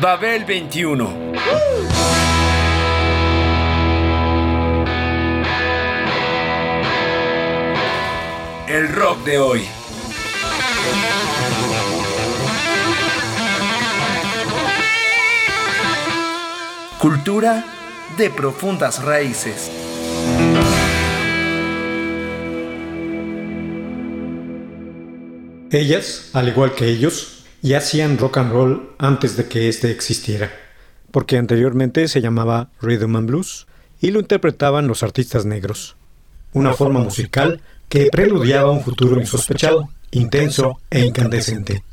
Babel 21. El rock de hoy. Cultura de profundas raíces. Ellas, al igual que ellos, ya hacían rock and roll antes de que éste existiera, porque anteriormente se llamaba Rhythm and Blues y lo interpretaban los artistas negros, una forma musical que preludiaba un futuro insospechado, intenso e incandescente.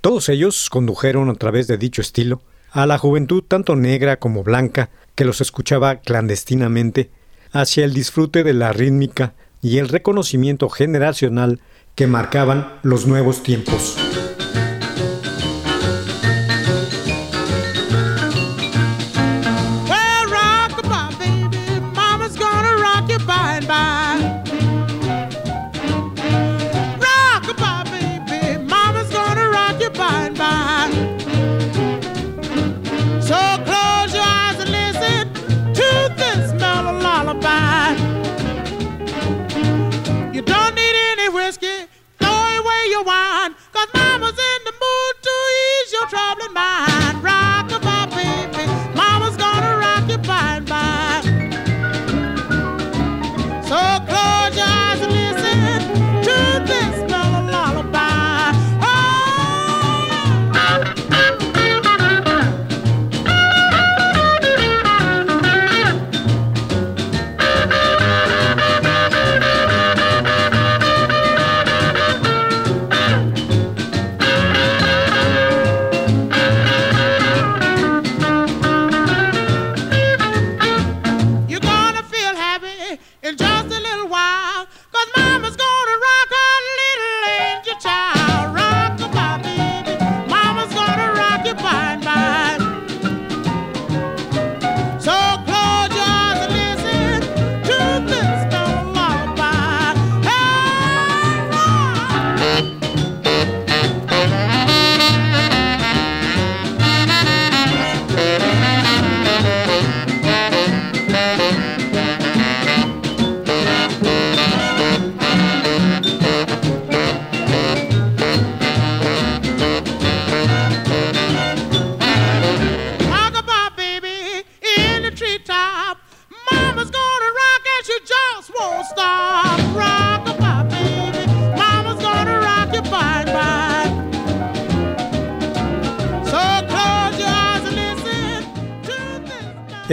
Todos ellos condujeron a través de dicho estilo a la juventud tanto negra como blanca que los escuchaba clandestinamente hacia el disfrute de la rítmica y el reconocimiento generacional que marcaban los nuevos tiempos.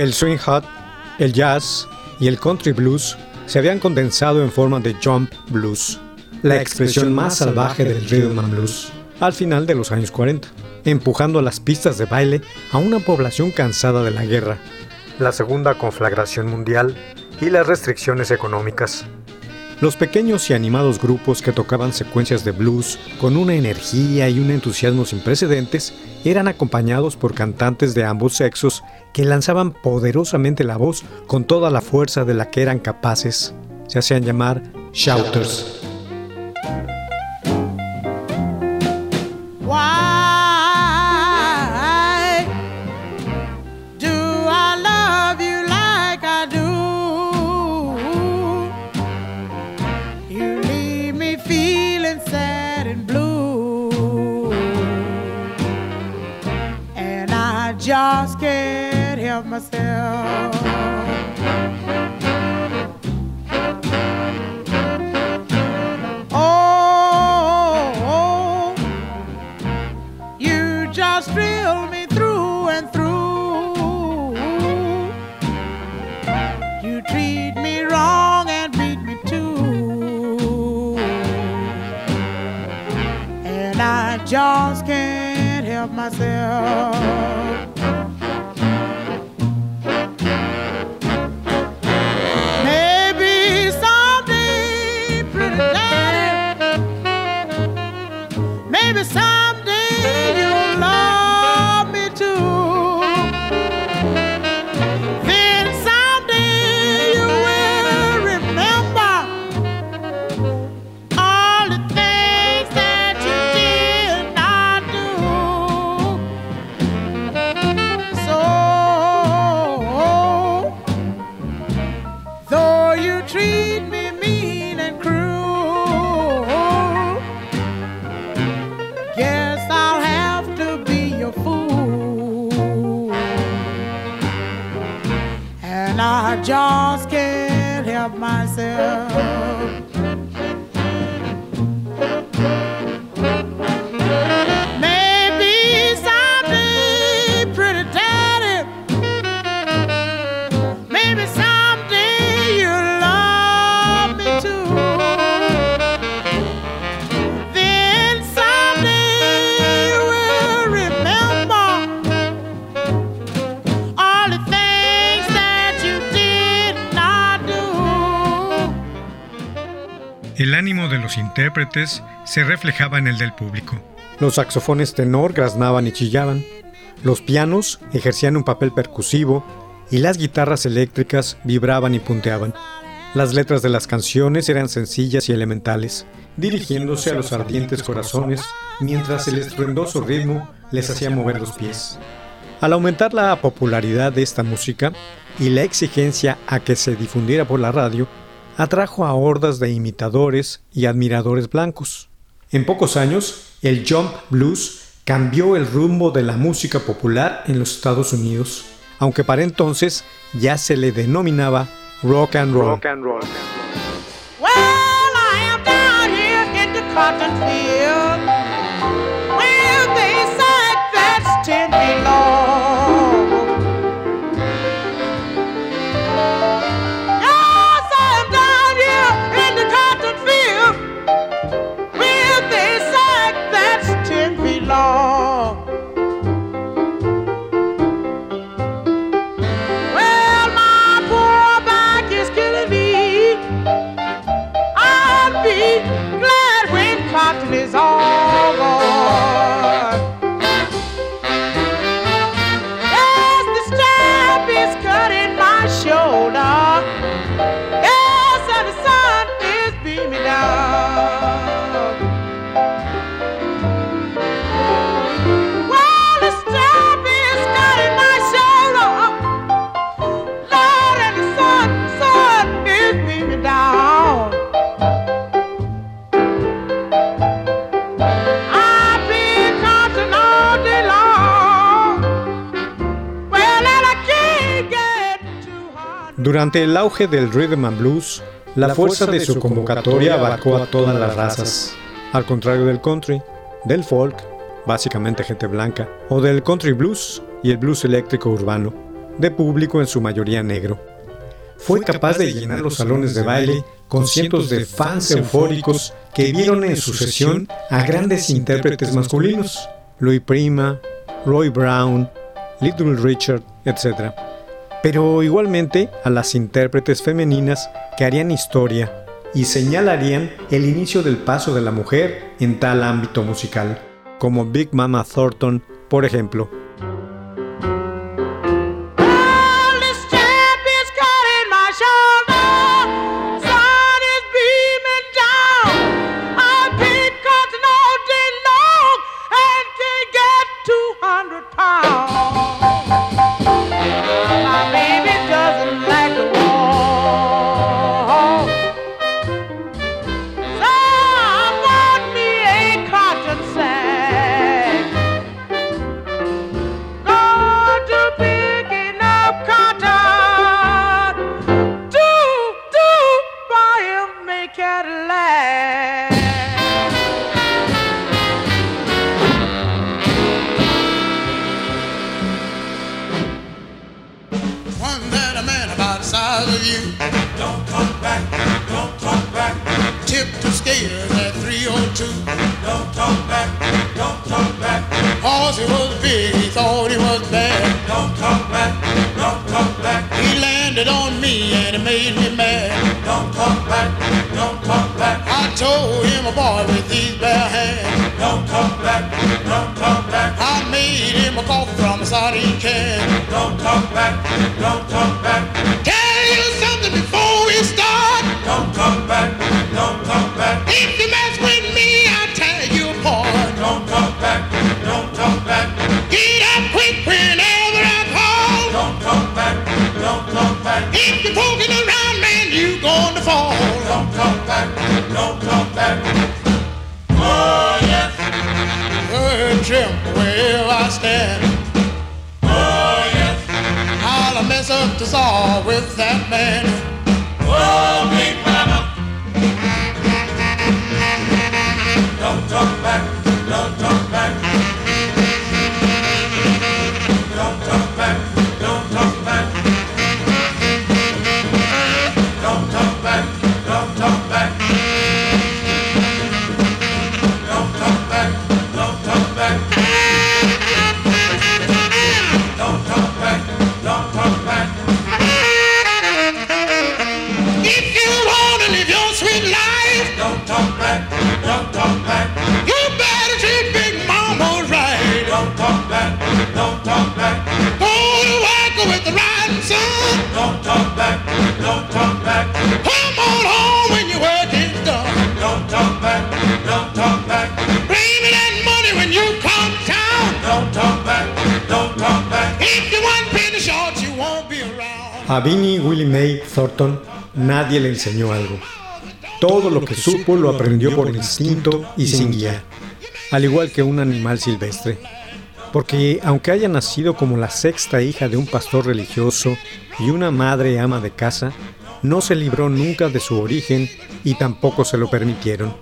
El swing hot, el jazz y el country blues se habían condensado en forma de jump blues, la expresión más salvaje del rhythm and blues, al final de los años 40, empujando las pistas de baile a una población cansada de la guerra, la segunda conflagración mundial y las restricciones económicas. Los pequeños y animados grupos que tocaban secuencias de blues con una energía y un entusiasmo sin precedentes eran acompañados por cantantes de ambos sexos que lanzaban poderosamente la voz con toda la fuerza de la que eran capaces. Se hacían llamar shouters. Help myself. Oh, oh, you just thrill me through and through. You treat me wrong and beat me too. And I just can't help myself. El ánimo de los intérpretes se reflejaba en el del público. Los saxofones tenor graznaban y chillaban, los pianos ejercían un papel percusivo y las guitarras eléctricas vibraban y punteaban. Las letras de las canciones eran sencillas y elementales, dirigiéndose a los ardientes corazones mientras el estruendoso ritmo les hacía mover los pies. Al aumentar la popularidad de esta música y la exigencia a que se difundiera por la radio, atrajo a hordas de imitadores y admiradores blancos. En pocos años, el jump blues cambió el rumbo de la música popular en los Estados Unidos, aunque para entonces ya se le denominaba rock and roll. Durante el auge del rhythm and blues, la, fuerza, de su convocatoria abarcó a todas las razas, al contrario del country, del folk, básicamente gente blanca, o del country blues y el blues eléctrico urbano, de público en su mayoría negro. Fue capaz de llenar los salones de baile con cientos de fans eufóricos que vieron en su sesión a grandes intérpretes masculinos, Louis Prima, Roy Brown, Little Richard, etc pero igualmente a las intérpretes femeninas que harían historia y señalarían el inicio del paso de la mujer en tal ámbito musical, como Big Mama Thornton, por ejemplo. one that a man about the size of you. Don't talk back, don't talk back. Tip to scales at 302. Don't talk back, don't talk back. Horse, he was big, he thought he was bad. Don't talk back, don't talk back. He landed on me and it made me mad. Don't talk back, don't talk back. I told him a boy with these bare hands. Don't talk back, don't talk back. I made him a call sorry you can. Don't talk back, don't talk back. Tell you something before we start. Don't talk back, don't talk back. If you mess with me, I'll tell you apart. Don't talk back, don't talk back. Get up quick whenever I call. Don't talk back, don't talk back. If you're poking around, man, you're gonna fall. Don't talk back, don't talk back. Oh yes. Good Jim, where I stand. was all with that man. A Vinnie Willie Mae Thornton nadie le enseñó algo. Todo lo que supo lo aprendió por instinto y sin guía, al igual que un animal silvestre. Porque aunque haya nacido como la sexta hija de un pastor religioso y una madre ama de casa, no se libró nunca de su origen y tampoco se lo permitieron.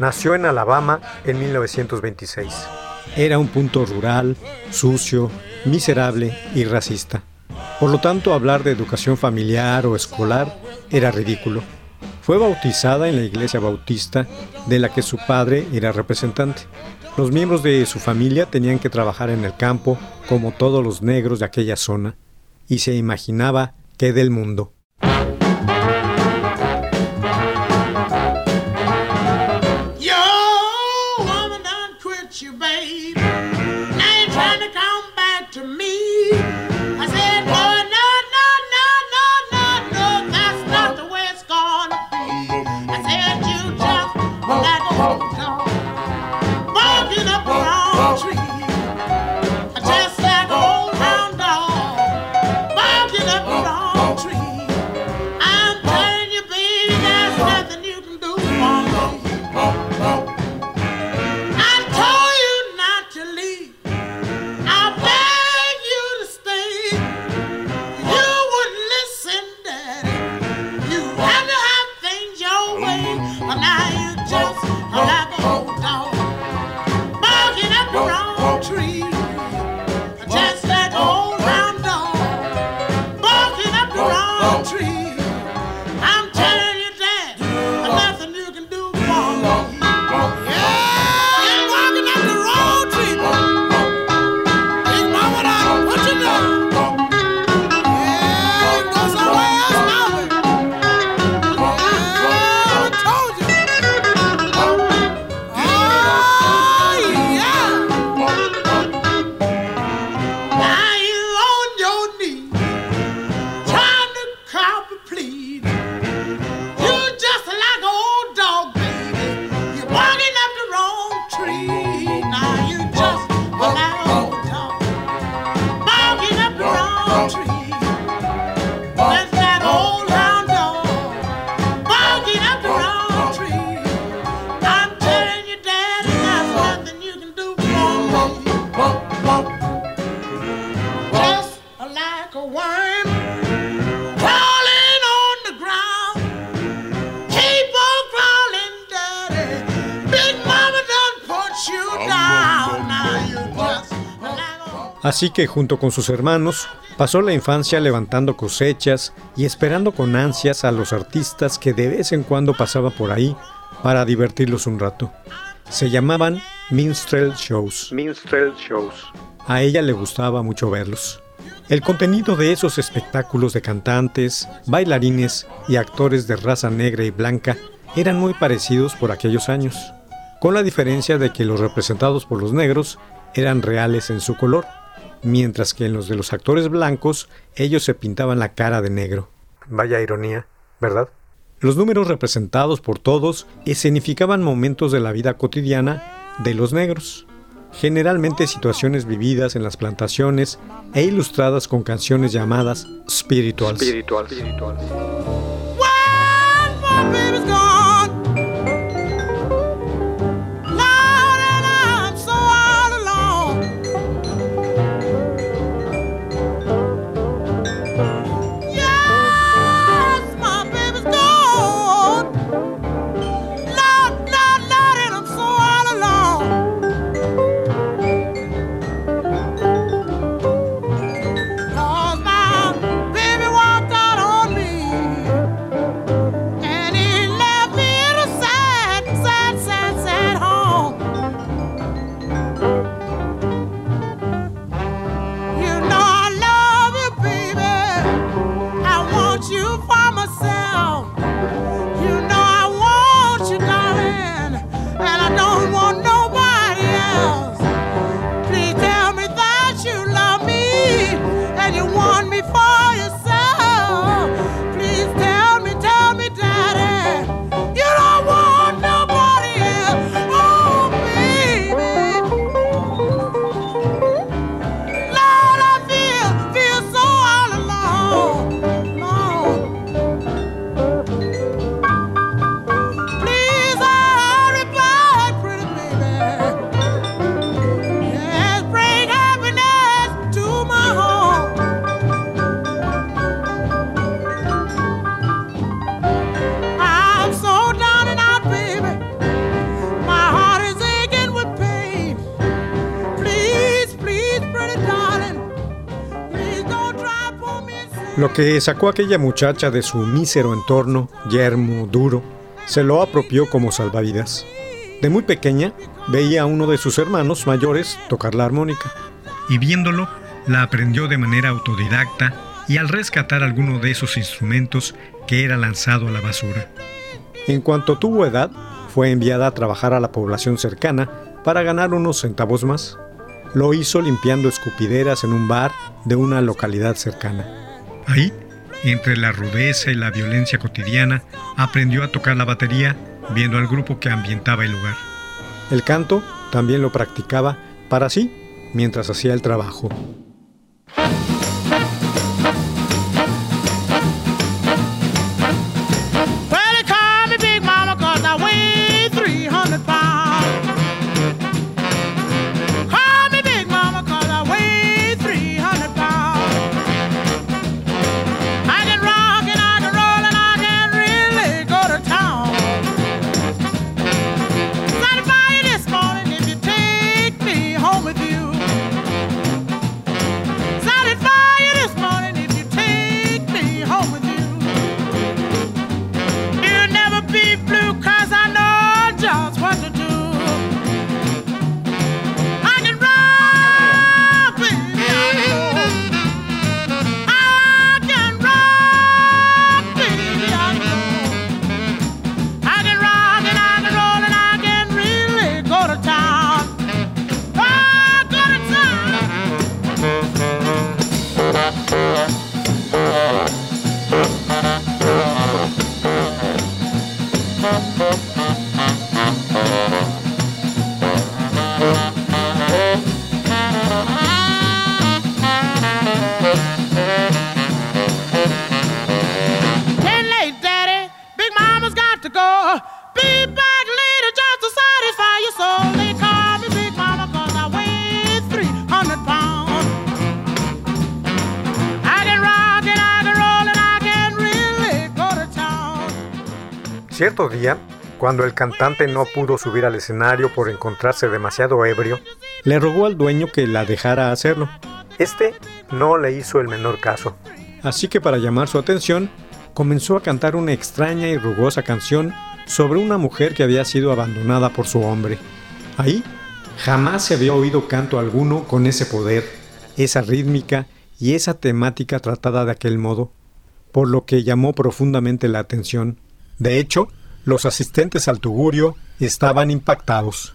Nació en Alabama en 1926. Era un punto rural, sucio, miserable y racista. Por lo tanto, hablar de educación familiar o escolar era ridículo. Fue bautizada en la iglesia bautista de la que su padre era representante. Los miembros de su familia tenían que trabajar en el campo como todos los negros de aquella zona y se imaginaba que del mundo. Like a worm crawling on the ground. Keep on crawling, Daddy. Big Mama done put you down. Now you just like a Así que junto con sus hermanos pasó la infancia levantando cosechas y esperando con ansias a los artistas que de vez en cuando pasaba por ahí para divertirlos un rato. Se llamaban minstrel shows. Minstrel shows. A ella le gustaba mucho verlos. El contenido de esos espectáculos de cantantes, bailarines y actores de raza negra y blanca eran muy parecidos por aquellos años, con la diferencia de que los representados por los negros eran reales en su color, mientras que en los de los actores blancos ellos se pintaban la cara de negro. Vaya ironía, ¿verdad? Los números representados por todos escenificaban momentos de la vida cotidiana de los negros, generalmente situaciones vividas en las plantaciones e ilustradas con canciones llamadas spirituals. Lo que sacó aquella muchacha de su mísero entorno, yermo, duro, se lo apropió como salvavidas. De muy pequeña, veía a uno de sus hermanos mayores tocar la armónica. Y viéndolo, la aprendió de manera autodidacta y al rescatar alguno de esos instrumentos que era lanzado a la basura. En cuanto tuvo edad, fue enviada a trabajar a la población cercana para ganar unos centavos más. Lo hizo limpiando escupideras en un bar de una localidad cercana. Ahí, entre la rudeza y la violencia cotidiana, aprendió a tocar la batería viendo al grupo que ambientaba el lugar. El canto también lo practicaba para sí mientras hacía el trabajo. Cierto día, cuando el cantante no pudo subir al escenario por encontrarse demasiado ebrio, le rogó al dueño que la dejara hacerlo. Este no le hizo el menor caso. Así que para llamar su atención, comenzó a cantar una extraña y rugosa canción sobre una mujer que había sido abandonada por su hombre. Ahí jamás se había oído canto alguno con ese poder, esa rítmica y esa temática tratada de aquel modo, por lo que llamó profundamente la atención. De hecho, los asistentes al tugurio estaban impactados.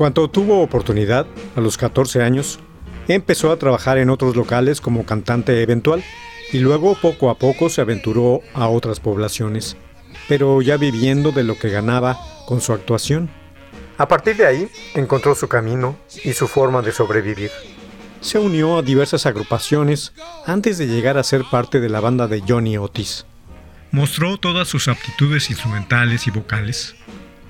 Cuanto tuvo oportunidad, a los 14 años, empezó a trabajar en otros locales como cantante eventual y luego poco a poco se aventuró a otras poblaciones, pero ya viviendo de lo que ganaba con su actuación. A partir de ahí, encontró su camino y su forma de sobrevivir. Se unió a diversas agrupaciones antes de llegar a ser parte de la banda de Johnny Otis. Mostró todas sus aptitudes instrumentales y vocales.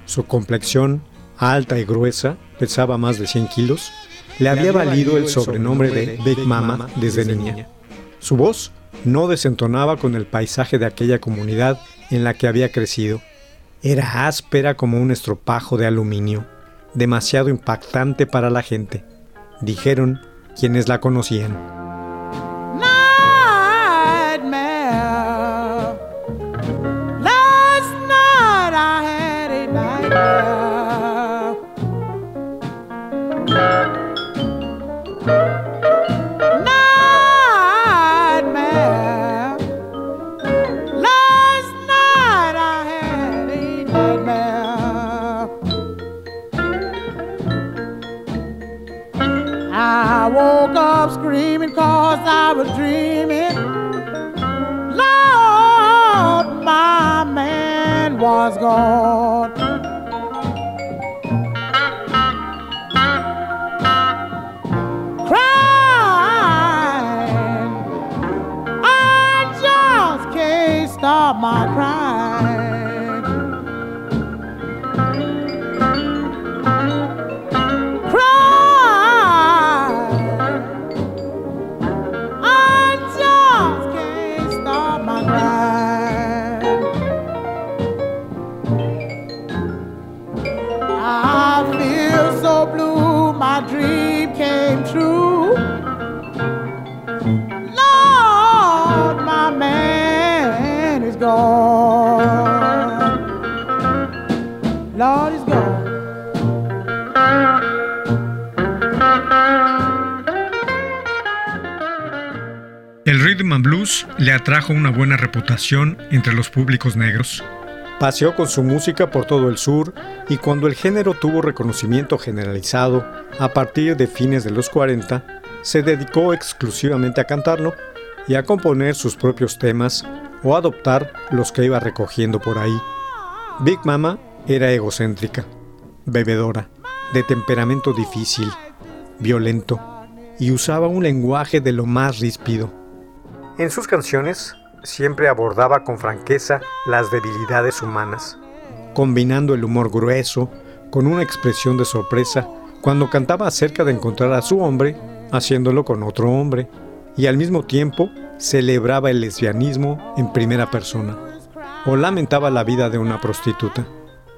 Su complexión, alta y gruesa, pesaba más de 100 kilos, le había valido el sobrenombre de Big Mama desde niña. Su voz no desentonaba con el paisaje de aquella comunidad en la que había crecido. Era áspera como un estropajo de aluminio, demasiado impactante para la gente, dijeron quienes la conocían. Was gone. Crying. I just can't stop my crying. Le atrajo una buena reputación entre los públicos negros. Paseó con su música por todo el sur y cuando el género tuvo reconocimiento generalizado a partir de fines de los 40, se dedicó exclusivamente a cantarlo y a componer sus propios temas o adoptar los que iba recogiendo por ahí. Big Mama era egocéntrica, bebedora, de temperamento difícil, violento y usaba un lenguaje de lo más ríspido. En sus canciones siempre abordaba con franqueza las debilidades humanas, combinando el humor grueso con una expresión de sorpresa cuando cantaba acerca de encontrar a su hombre haciéndolo con otro hombre, y al mismo tiempo celebraba el lesbianismo en primera persona, o lamentaba la vida de una prostituta.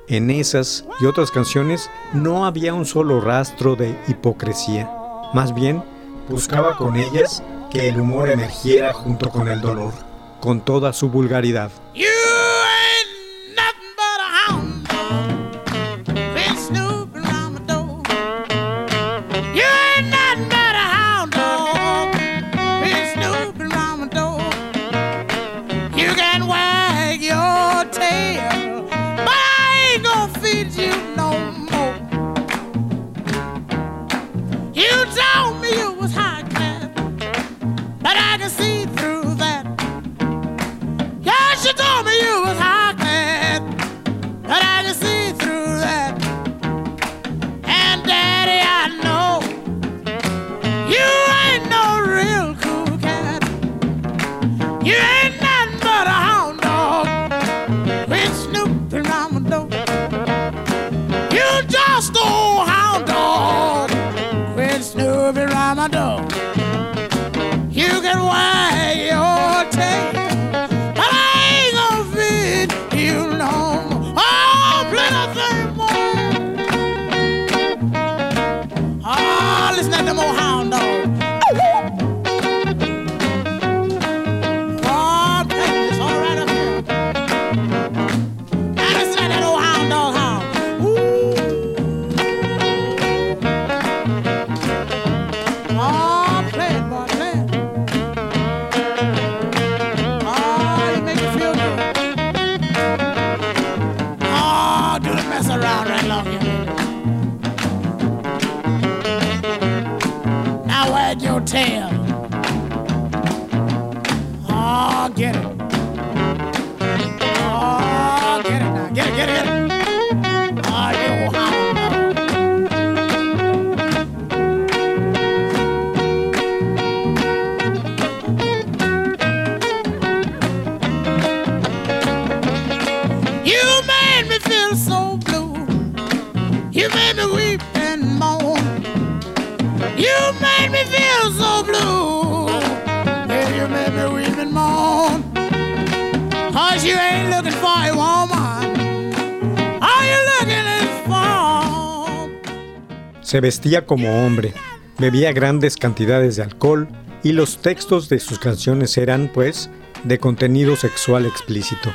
En esas y otras canciones no había un solo rastro de hipocresía, más bien buscaba con ellas que el humor emergiera junto con el dolor, con toda su vulgaridad. Se vestía como hombre, bebía grandes cantidades de alcohol y los textos de sus canciones eran, pues, de contenido sexual explícito.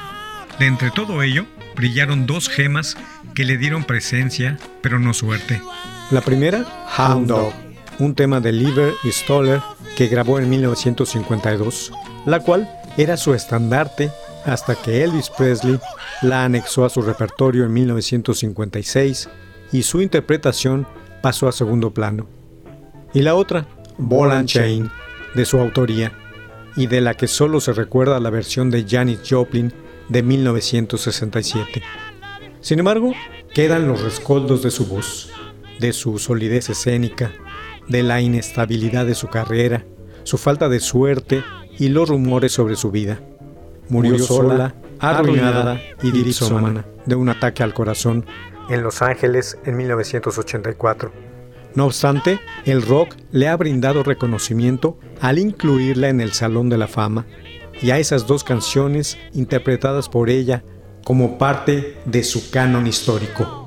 De entre todo ello, brillaron dos gemas que le dieron presencia, pero no suerte. La primera, Hound Dog, un tema de Lieber y Stoller que grabó en 1952, la cual era su estandarte hasta que Elvis Presley la anexó a su repertorio en 1956 y su interpretación pasó a segundo plano. Y la otra, Ball and Chain, de su autoría, y de la que solo se recuerda la versión de Janis Joplin de 1967. Sin embargo, quedan los rescoldos de su voz, de su solidez escénica, de la inestabilidad de su carrera, su falta de suerte y los rumores sobre su vida. Murió sola, arruinada y dipsómana de un ataque al corazón en Los Ángeles en 1984. No obstante, el rock le ha brindado reconocimiento al incluirla en el Salón de la Fama y a esas dos canciones interpretadas por ella como parte de su canon histórico.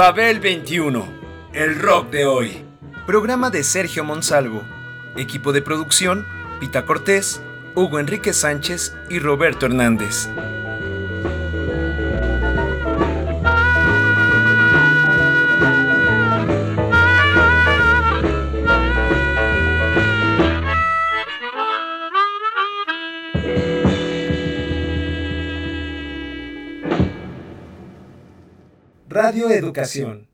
Babel 21, el rock de hoy. Programa de Sergio Monsalvo. Equipo de producción, Pita Cortés, Hugo Enrique Sánchez y Roberto Hernández. Radio Educación